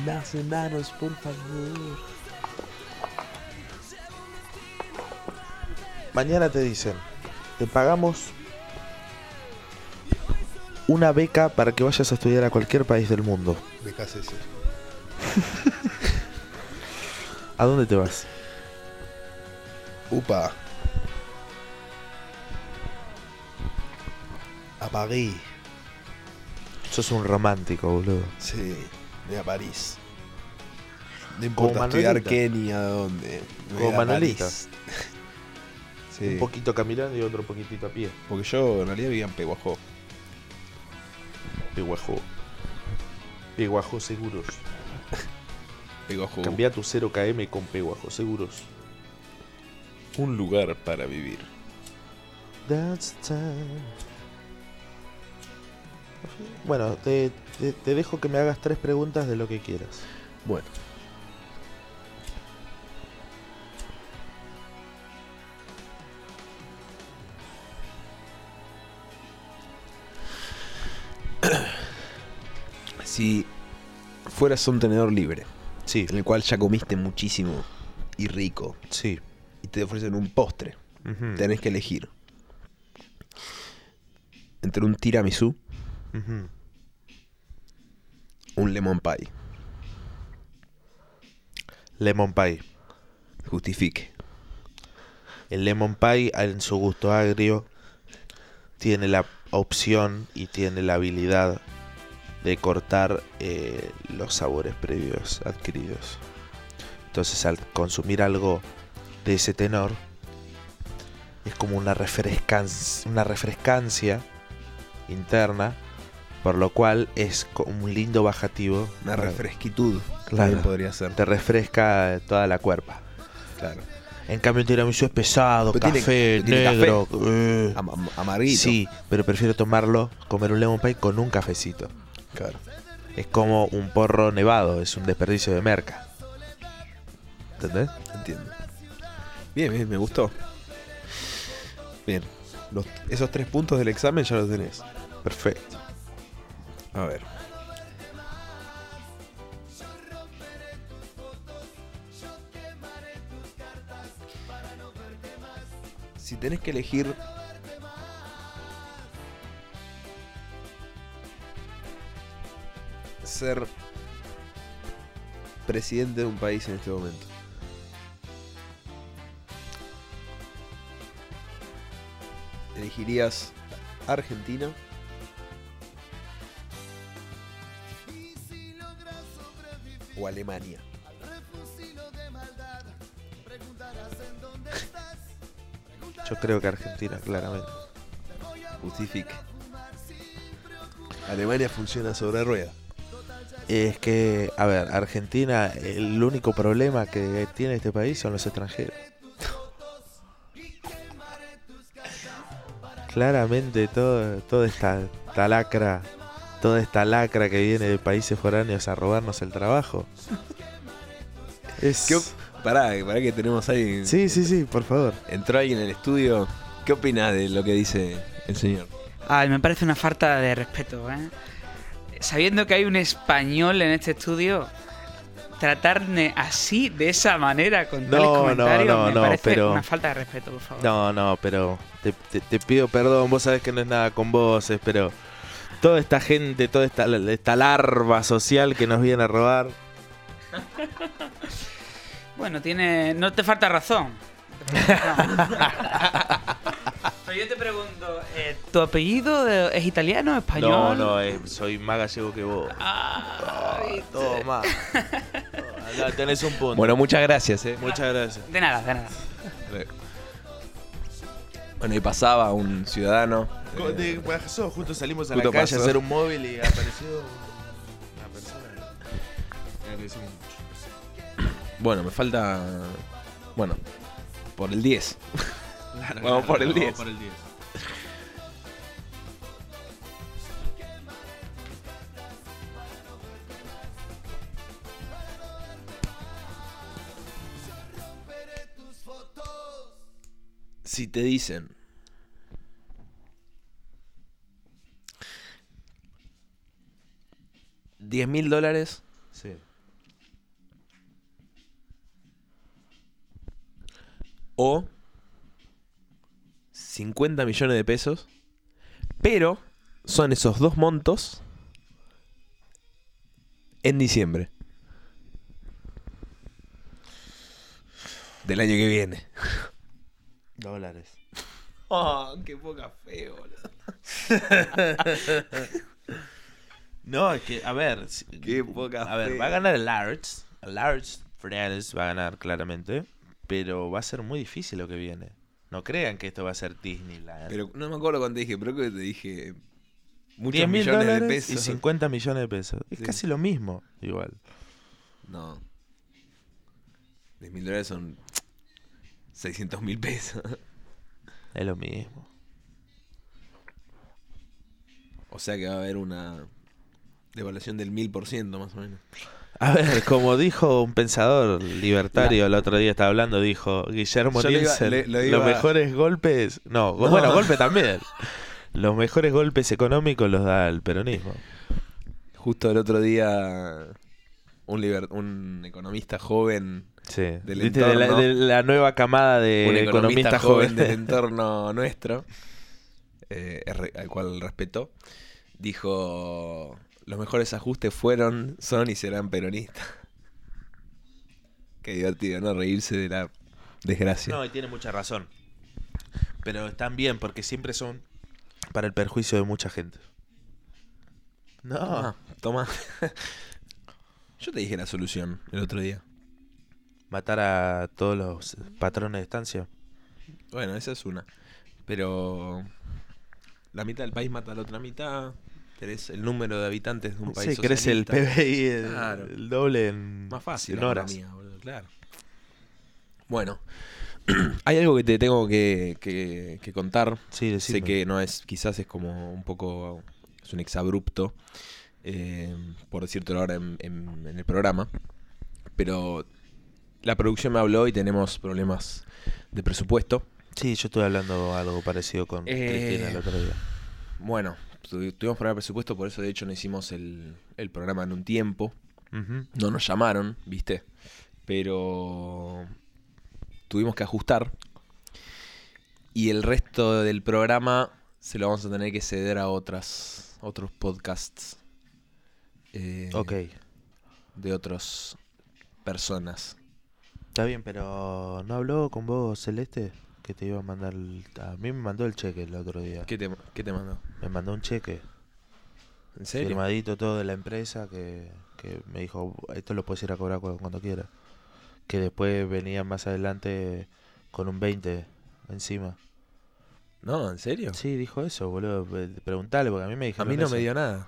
Más enanos, por favor. Mañana te dicen, te pagamos una beca para que vayas a estudiar a cualquier país del mundo. BKCC. ¿A dónde te vas? Upa. A París. Sos un romántico, boludo. Sí, de a París. No importa estudiar Manuelita. qué ni a dónde. Me Como voy a Manuelita. París. *laughs* sí, Un poquito caminando y otro poquitito a pie. porque yo en realidad vivía en Peguajó. Piguajó. Piguajó Seguros. Peguajó. Cambia tu 0KM con Piguajó Seguros. Un lugar para vivir. That's time. Bueno, te, te- te dejo que me hagas tres preguntas de lo que quieras. Bueno. *clears throat* Si fueras un tenedor libre, Sí, en el cual ya comiste muchísimo y rico, sí. y te ofrecen un postre, Ujú, tenés que elegir entre un tiramisú, un lemon pie. Lemon pie. Justifique. El lemon pie en su gusto agrio tiene la opción y tiene la habilidad de cortar eh, los sabores previos adquiridos. Entonces al consumir algo de ese tenor es como una refrescancia, una refrescancia interna, por lo cual es un lindo bajativo. Una refresquitud. Claro. Podría ser. Te refresca toda la cuerpa. Claro. En cambio, el tiramisú es pesado, Pero tiene- café, tiene negro. eh. Am- am- amarguito. Sí, pero prefiero tomarlo, comer un lemon pie con un cafecito. Claro. Es como un porro nevado, es un desperdicio de merca. ¿Entendés? Entiendo. Bien, bien, me gustó. Bien. Los- esos tres puntos del examen ya los tenés. Perfecto. A ver. Si tenés que elegir ser presidente de un país en este momento. ¿Elegirías Argentina? o Alemania. *laughs* Yo creo que Argentina, claramente. Justifique. Alemania funciona sobre rueda. Es que, a ver, Argentina, el único problema que tiene este país son los extranjeros. Claramente todo, toda esta, esta lacra, toda esta lacra que viene de países foráneos a robarnos el trabajo. Es... ¿Qué pará que tenemos ahí. Sí, sí, sí, por favor. Entró alguien en el estudio. ¿Qué opinas de lo que dice el señor? Ay, me parece una falta de respeto, ¿eh? Sabiendo que hay un español en este estudio, tratarme así, de esa manera, con tales No, no, comentarios, no, me no, parece pero- una falta de respeto, por favor. No, no, pero te, te- te pido perdón, vos sabés que no es nada con voces, pero toda esta gente, toda esta, esta larva social que nos viene a robar. *laughs* Bueno, tiene. No te falta razón. No te falta razón. *laughs* Pero yo te pregunto, eh, ¿tu apellido es italiano, español? No, no, eh, soy más gallego que vos. Toma. Ya *laughs* tenés un punto. Bueno, muchas gracias, eh. muchas gracias. de nada, de nada. Bueno, y pasaba un ciudadano. Co- eh, de- pasó, justo salimos a Justo la calle pasó. a hacer un móvil y apareció una persona. Le agradecemos mucho. bueno, me falta. Bueno, por el 10. Claro, Vamos por el vamos 10. por el 10. Si te dicen. ¿10 mil dólares Sí. o 50 millones de pesos? Pero son esos dos montos en diciembre. Del año que viene. Dólares. Oh, qué poca fe, boludo. *laughs* No, es que, a ver. si- Qué poca A ver, fe. va a ganar el Large. El Large Fernández va a ganar claramente. Pero va a ser muy difícil lo que viene. No crean que esto va a ser Disneyland. Pero no me acuerdo cuando te dije, pero que te dije muchos 10 mil millones de pesos. y 50 millones de pesos. Es Sí. casi lo mismo, igual. No. 10 mil dólares son 600 mil pesos. Es lo mismo. O sea que va a haber una devaluación del 1000% más o menos. A ver, como dijo un pensador libertario el otro día estaba hablando, dijo Guillermo Yo le iba- Nielsen, le- lo los mejores golpes, no, *laughs* No. bueno, golpe también. Los mejores golpes económicos los da el peronismo. Justo el otro día un, liber- un economista joven, Sí. Del ¿Viste? De, la, entorno. de la nueva camada de un economista joven del *laughs* entorno nuestro, eh, al cual respeto, dijo, los mejores ajustes fueron, son y serán peronistas. *laughs* Qué divertido, ¿no? Reírse de la desgracia. No, y tiene mucha razón. Pero están bien porque siempre son para el perjuicio de mucha gente. No. Ah, toma. *laughs* Yo te dije la solución el otro día. Matar a todos los patrones de estancia. Bueno, esa es una. Pero la mitad del país mata a la otra mitad. Tenés el número de habitantes de un país Sí, crece el. PBI el, Claro. el doble en, Más fácil en horas. boludo, claro. Bueno, *clears throat* hay algo que te tengo que, que- que contar. Sí, Sé decime. que no es, quizás es como un poco, es un exabrupto, eh, por decírtelo ahora en, en- en el programa, pero la producción me habló y tenemos problemas de presupuesto. Sí, yo estuve hablando algo parecido con Eh, Cristina el otro día. Bueno, tuvimos problemas de presupuesto, por eso de hecho no hicimos el, el programa en un tiempo. No nos llamaron, ¿viste? Pero tuvimos que ajustar. Y el resto del programa se lo vamos a tener que ceder a otras otros podcasts. eh, Ok, De otras personas. está bien, pero ¿no habló con vos Celeste? Que te iba a mandar... el- A mí me mandó el cheque el otro día. ¿Qué te, qué te mandó? Me mandó un cheque. ¿En serio? firmadito todo de la empresa que, que me dijo, esto lo puedes ir a cobrar cu- cuando quieras. Que después venía más adelante con un 20 encima. No, ¿en serio? Sí, dijo eso, boludo. Pre- Preguntale, porque a mí me a dijeron mí no eso. me dio nada.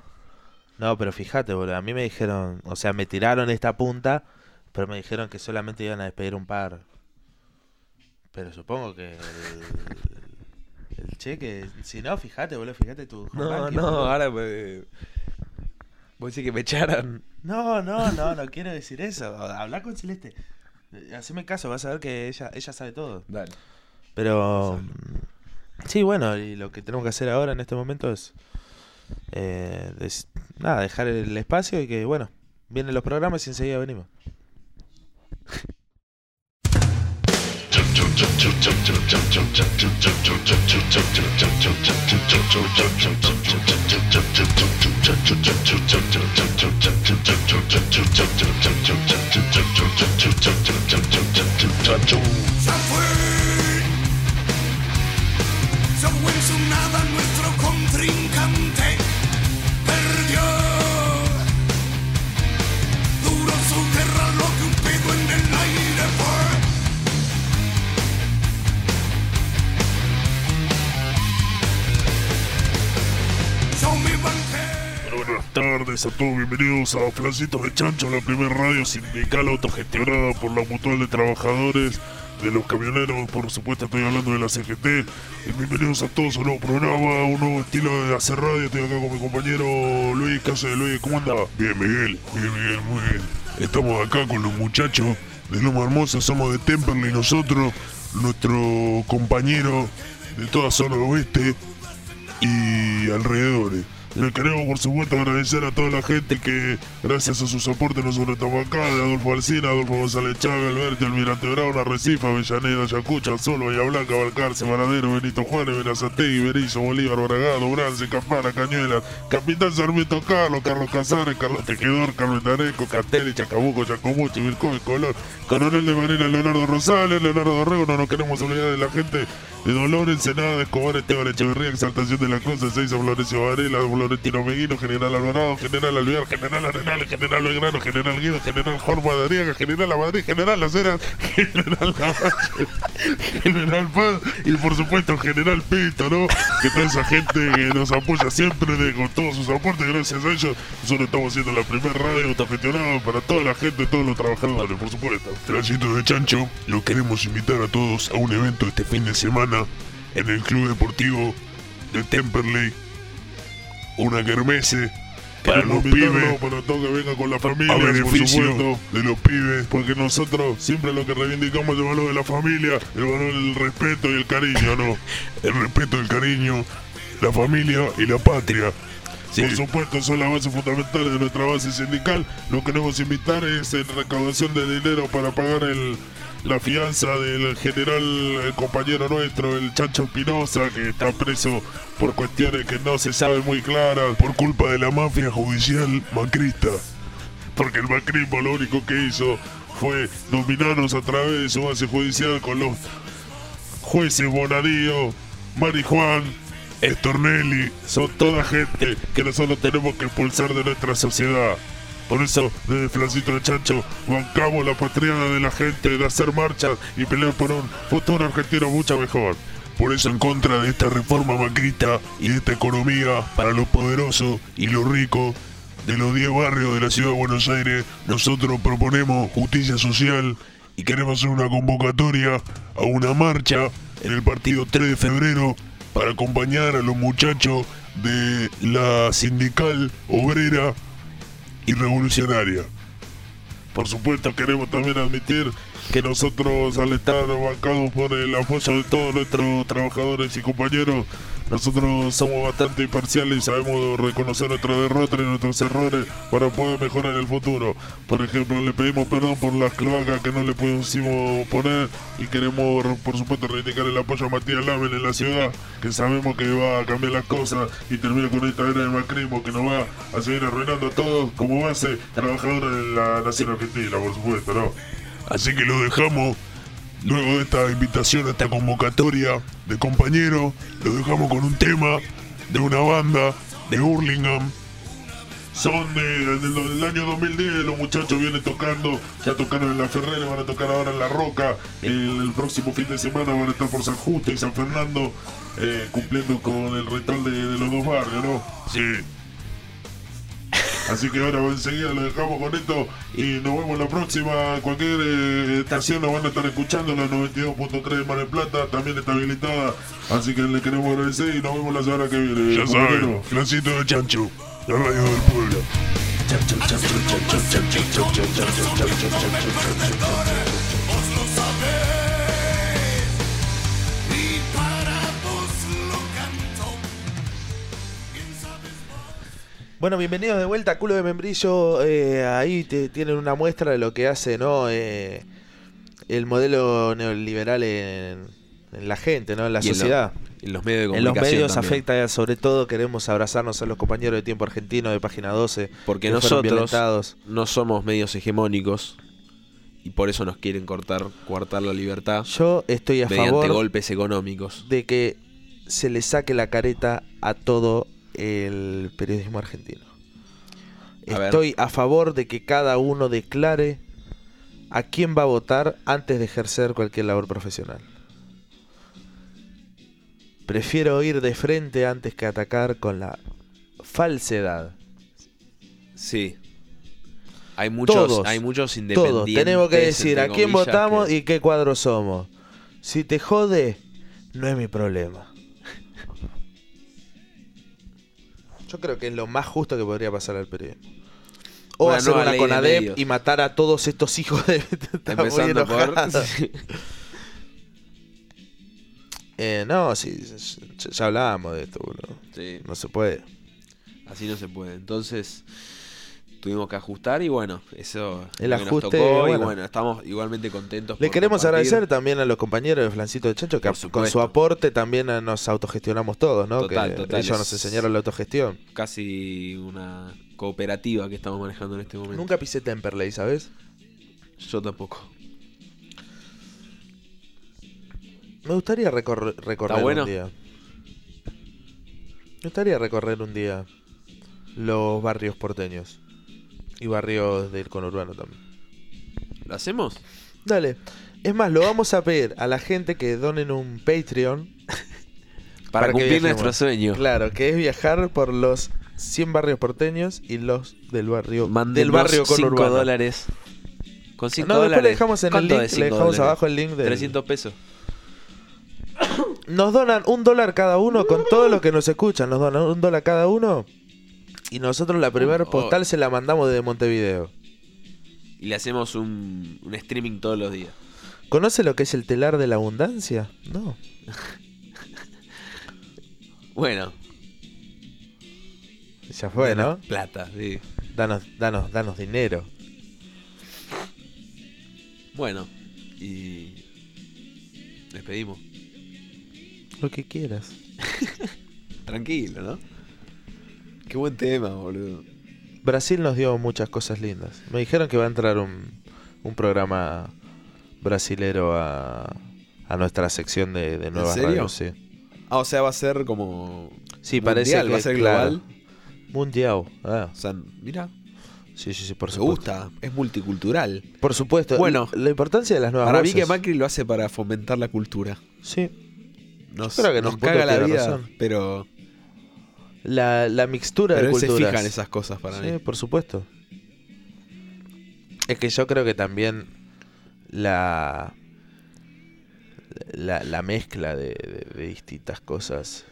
No, pero fíjate, boludo. A mí me dijeron, o sea, me tiraron esta punta, pero me dijeron que solamente iban a despedir un par. Pero supongo que el, el cheque, si no, fíjate, boludo, fíjate tu No, banking, no, boludo. ahora me... Vos decís que me echaran. No, no, no, no quiero decir eso. Habla con Celeste. Haceme caso, vas a ver que ella, ella sabe todo. Dale. Pero sí, bueno, y lo que tenemos que hacer ahora en este momento es eh, des- nada, dejar el espacio y que bueno, vienen los programas y enseguida venimos. Ya fue. Se fue en su nada nuestro tardes a todos, bienvenidos a Flancito de Chancho, la primera radio sindical autogestionada por la Mutual de Trabajadores de los Camioneros, por supuesto estoy hablando de la CGT. Bienvenidos a todos a un nuevo programa, un nuevo estilo de hacer radio. Estoy acá con mi compañero Luis, ¿qué hace Luis? ¿Cómo anda? Bien, Miguel, bien, Miguel, muy bien. Estamos acá con los muchachos de Loma Hermosa, somos de Temperley nosotros, nuestro compañero de toda zona oeste y alrededores. Le queremos, por supuesto, agradecer a toda la gente que, gracias a sus aportes, estamos acá: de Adolfo Alcina, Adolfo González Chávez, Alberto, Almirante Brown, Arrecife, Avellaneda, Ayacucho, Sol, Bahía Blanca, Balcarce, Varadero, Benito Juárez, Berazategui, Berizo, Bolívar, Bragado, Brance, Campana, Cañuelas, Capitán Sarmiento Carlos, Carlos Casares, Carlos Tejedor, Carlos Tareco, Castelli, Chacabuco, Chacomucho, Vircoy, Colón, Coronel de Marina, Leonardo Rosales, Leonardo Dorrego, no nos queremos olvidar de la gente de Dolor, Ensenada, Escobar, Esteban Echeverría, Exaltación de la Cosa, Seiza, Florencio Varela, Florentino Meguino, General Alvarado, General Alvear, General Arenal, General Belgrano, General Guido, General Jorma Adriaga, General La Madrid, General Las General Lavalle, General Paz y por supuesto General Pito, ¿no? Que toda esa gente que nos apoya siempre de, con todos sus aportes, gracias a ellos, nosotros estamos haciendo la primera radio autogestionada para toda la gente, todos los trabajadores, por supuesto. Tránsito de Chancho, los queremos invitar a todos a un evento este fin de semana en el Club Deportivo de Temperley. Una kermesse para los pibes, para todo que venga con la familia, a beneficio de los pibes, porque nosotros siempre lo que reivindicamos es el valor de la familia, el valor del respeto y el cariño, ¿no? El respeto, el cariño, la familia y la patria. Por supuesto, son las bases fundamentales de nuestra base sindical. Lo que queremos invitar es en recaudación de dinero para pagar el, la fianza del general el compañero nuestro, el Chancho Espinosa, que está preso por cuestiones que no se saben muy claras, por culpa de la mafia judicial macrista. Porque el macrismo lo único que hizo fue dominarnos a través de su base judicial con los jueces Bonadío, Marijuán, Estornelli, son toda gente que nosotros tenemos que expulsar de nuestra sociedad. Por eso, desde Flancito de Chancho, bancamos la patriada de la gente de hacer marchas y pelear por un futuro argentino mucho mejor. Por eso, en contra de esta reforma macrista y de esta economía para los poderosos y los ricos de los 10 barrios de la ciudad de Buenos Aires, nosotros proponemos justicia social y queremos hacer una convocatoria a una marcha en el partido 3 de febrero para acompañar a los muchachos de la sindical obrera y revolucionaria. Por supuesto queremos también admitir que nosotros al estar bancados por el apoyo de todos nuestros trabajadores y compañeros, nosotros somos bastante imparciales y sabemos reconocer nuestras derrotas y nuestros errores para poder mejorar en el futuro. Por ejemplo, le pedimos perdón por las cloacas que no le pusimos poner y queremos, por supuesto, reivindicar el apoyo a Matías Lamen en la ciudad, que sabemos que va a cambiar las cosas y termina con esta era de macrismo que nos va a seguir arruinando a todos como base trabajadora de la nación argentina, por supuesto, ¿no? Así que lo dejamos Luego de esta invitación, esta convocatoria de compañeros, lo dejamos con un tema de una banda de Hurlingham. Son de, de- del año 2010, los muchachos vienen tocando, ya tocaron en La Ferrera, van a tocar ahora en La Roca, el, próximo fin de semana van a estar por San Justo y San Fernando, eh, cumpliendo con el ritual de, de los dos barrios, ¿no? Sí. Así que ahora enseguida lo dejamos con esto y nos vemos la próxima. Cualquier eh, estación nos van a estar escuchando, la 92.3 de Mar del Plata también está habilitada. Así que le queremos agradecer y nos vemos la semana que viene. Ya saben, Flancito de Chancho, la radio del pueblo. Bueno, bienvenidos de vuelta a Culo de Membrillo. Eh, ahí te, tienen una muestra de lo que hace ¿no? Eh, el modelo neoliberal en, en la gente, ¿no? en la Y en lo- sociedad. En los medios de En los comunicación medios también. afecta, sobre todo queremos abrazarnos a los compañeros de Tiempo Argentino de Página 12. Porque nosotros no somos medios hegemónicos y por eso nos quieren cortar, coartar la libertad Yo estoy a mediante favor golpes económicos. de que se le saque la careta a todo el periodismo argentino. A ver. Estoy a favor de que cada uno declare a quién va a votar antes de ejercer cualquier labor profesional. Prefiero ir de frente antes que atacar con la falsedad. Sí. Hay muchos, Todos, hay muchos independientes. Todos. Tenemos que decir a quién votamos que- y qué cuadro somos. Si te jode, no es mi problema. Yo creo que es lo más justo que podría pasar al periodismo. O Una hacer una CONADEP medios. y matar a todos estos hijos de... *laughs* Empezando por. *laughs* Eh, no, sí, ya- ya hablábamos de esto, boludo. Sí, No se puede. así no se puede. Entonces, tuvimos que ajustar y bueno, eso El es que nos ajuste, tocó, y bueno. bueno, estamos igualmente contentos. Le queremos compartir. agradecer también a los compañeros de Flancito de Chancho que con su aporte también nos autogestionamos todos, ¿no? Total, que total, ellos nos enseñaron la autogestión. Casi una cooperativa que estamos manejando en este momento. Nunca pisé Temperley, ¿sabes? Yo tampoco. Me gustaría recorrer, recorrer ¿Está bueno? un día. Me gustaría recorrer un día los barrios porteños. Y barrios del conurbano también. ¿Lo hacemos? Dale. Es más, lo vamos a pedir a la gente que donen un Patreon. *laughs* Para, cumplir nuestro sueño. Claro, que es viajar por los 100 barrios porteños y los del barrio del Mándenos barrio 5 conurbano. dólares. Con 5 No, dólares. después le dejamos en el ¿Cuánto link, es le cinco dejamos dólares? abajo el link del 300 pesos. Nos donan un dólar cada uno con todos los que nos escuchan. Nos donan un dólar cada uno. Y nosotros la primera Oh. postal se la mandamos desde Montevideo. Y le hacemos un, un streaming todos los días. ¿Conoce lo que es el telar de la abundancia? No. *laughs* Bueno. Ya fue, ¿no? Plata, sí. Danos, danos, danos dinero. Bueno. Y. Despedimos. Lo que quieras. *laughs* Tranquilo, ¿no? Qué buen tema, boludo. Brasil nos dio muchas cosas lindas. Me dijeron que va a entrar un, un programa brasilero a, a nuestra sección de, de nuevas serio? radios. Sí, Ah, o sea, va a ser como. sí mundial, parece que va a ser claro. global. Mundial. Ah, O sea, mira, sí, sí, sí, por me supuesto. gusta. Es multicultural. Por supuesto. Bueno, la importancia de las nuevas Para mí voces. que Macri lo hace para fomentar la cultura. Sí. Nos, creo que nos caga la vida, razón. pero, La, la mixtura pero de él se culturas. fija en esas cosas para sí, mí. por supuesto. Es que yo creo que también la la, la mezcla de, de- de distintas cosas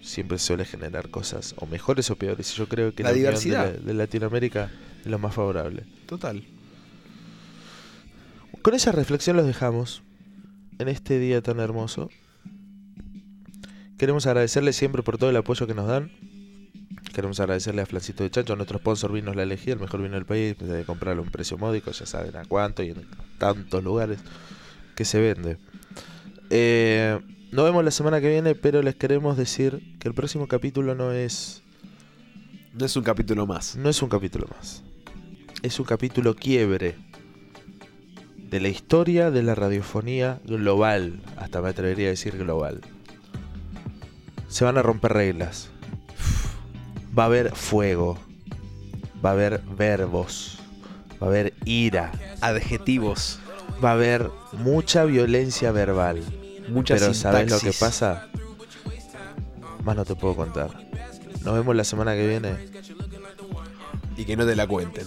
siempre suele generar cosas o mejores o peores. Yo creo que La la, diversidad. de, la- de Latinoamérica es lo más favorable. Total. Con esa reflexión los dejamos en este día tan hermoso. Queremos agradecerles siempre por todo el apoyo que nos dan. Queremos agradecerle a Flancito de Chancho, a nuestro sponsor Vinos La Elegía, el mejor vino del país, de comprarlo a un precio módico, ya saben a cuánto y en tantos lugares que se vende. Eh, nos vemos la semana que viene, pero les queremos decir que el próximo capítulo no es, No es un capítulo más. no es un capítulo más. Es un capítulo quiebre de la historia de la radiofonía global. Hasta me atrevería a decir global. Se van a romper reglas. Va a haber fuego. Va a haber verbos. Va a haber ira. Adjetivos. Va a haber mucha violencia verbal. Mucha Pero ¿sabes lo que pasa? Más no te puedo contar. Nos vemos la semana que viene. Y que no te la cuenten.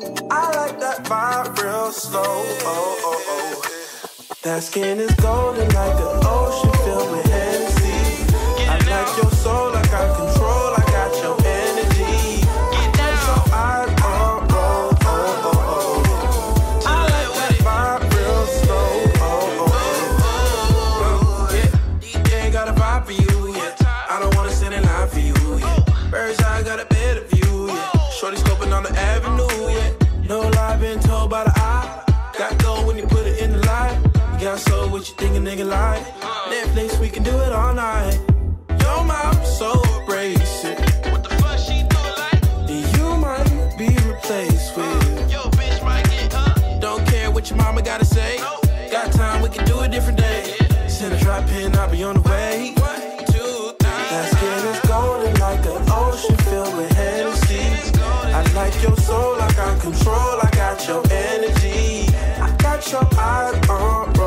I like that vibe real slow, oh, oh, oh. That skin is golden like the ocean filled with got soul, what you think a nigga like? Netflix, we can do it all night. Yo, mom, so abrasive. What the fuck she do like? You might be replaced with. Yo, bitch might get up. Don't care what your mama gotta say. Got time, we can do a different day. Send a drop pin, I'll be on the way. One, two, three. That skin is golden like an ocean filled with Hennessy. I like your soul, I got control, I got your energy. I got your eyes on.